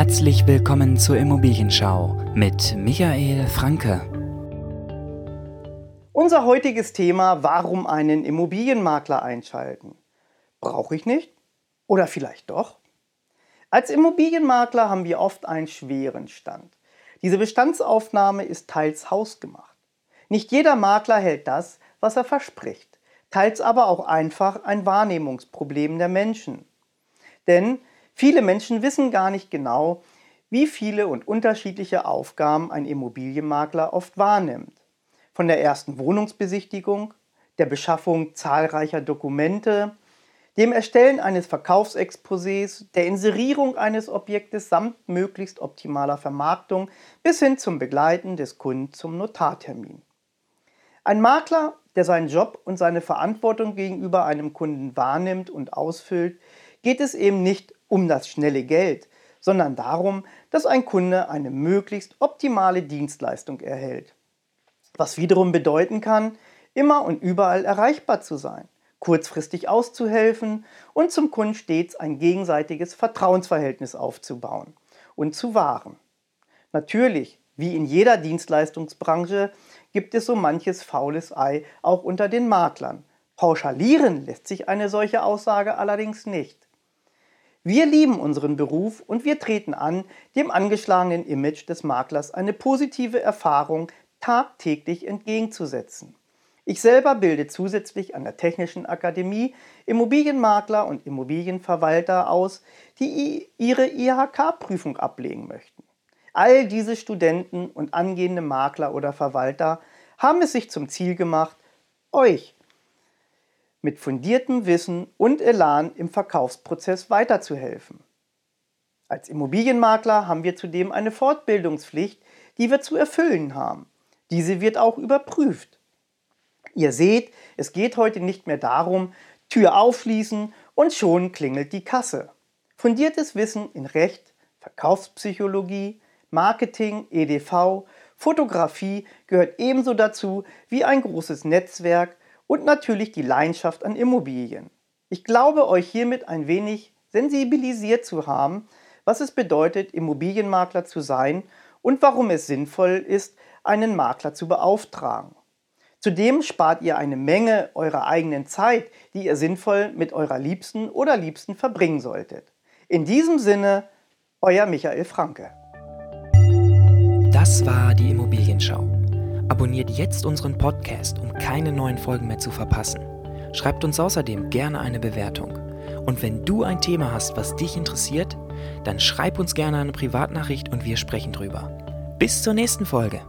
Herzlich willkommen zur Immobilienschau mit Michael Franke. Unser heutiges Thema, warum einen Immobilienmakler einschalten? Brauche ich nicht? Oder vielleicht doch? Als Immobilienmakler haben wir oft einen schweren Stand. Diese Bestandsaufnahme ist teils hausgemacht. Nicht jeder Makler hält das, was er verspricht, teils aber auch einfach ein Wahrnehmungsproblem der Menschen. Denn Viele Menschen wissen gar nicht genau, wie viele und unterschiedliche Aufgaben ein Immobilienmakler oft wahrnimmt. Von der ersten Wohnungsbesichtigung, der Beschaffung zahlreicher Dokumente, dem Erstellen eines Verkaufsexposés, der Inserierung eines Objektes samt möglichst optimaler Vermarktung bis hin zum Begleiten des Kunden zum Notartermin. Ein Makler, der seinen Job und seine Verantwortung gegenüber einem Kunden wahrnimmt und ausfüllt, geht es eben nicht um das schnelle Geld, sondern darum, dass ein Kunde eine möglichst optimale Dienstleistung erhält. Was wiederum bedeuten kann, immer und überall erreichbar zu sein, kurzfristig auszuhelfen und zum Kunden stets ein gegenseitiges Vertrauensverhältnis aufzubauen und zu wahren. Natürlich, wie in jeder Dienstleistungsbranche, gibt es so manches faules Ei auch unter den Maklern. Pauschalieren lässt sich eine solche Aussage allerdings nicht. Wir lieben unseren Beruf und wir treten an, dem angeschlagenen Image des Maklers eine positive Erfahrung tagtäglich entgegenzusetzen. Ich selber bilde zusätzlich an der Technischen Akademie Immobilienmakler und Immobilienverwalter aus, die ihre IHK-Prüfung ablegen möchten. All diese Studenten und angehende Makler oder Verwalter haben es sich zum Ziel gemacht, euch mit fundiertem Wissen und Elan im Verkaufsprozess weiterzuhelfen. Als Immobilienmakler haben wir zudem eine Fortbildungspflicht, die wir zu erfüllen haben. Diese wird auch überprüft. Ihr seht, es geht heute nicht mehr darum, Tür aufschließen und schon klingelt die Kasse. Fundiertes Wissen in Recht, Verkaufspsychologie, Marketing, EDV, Fotografie gehört ebenso dazu wie ein großes Netzwerk und natürlich die Leidenschaft an Immobilien. Ich glaube, euch hiermit ein wenig sensibilisiert zu haben, was es bedeutet, Immobilienmakler zu sein und warum es sinnvoll ist, einen Makler zu beauftragen. Zudem spart ihr eine Menge eurer eigenen Zeit, die ihr sinnvoll mit eurer Liebsten oder Liebsten verbringen solltet. In diesem Sinne, euer Michael Franke. Das war die Immobilienschau. Abonniert jetzt unseren Podcast, um keine neuen Folgen mehr zu verpassen. Schreibt uns außerdem gerne eine Bewertung. Und wenn du ein Thema hast, was dich interessiert, dann schreib uns gerne eine Privatnachricht und wir sprechen drüber. Bis zur nächsten Folge.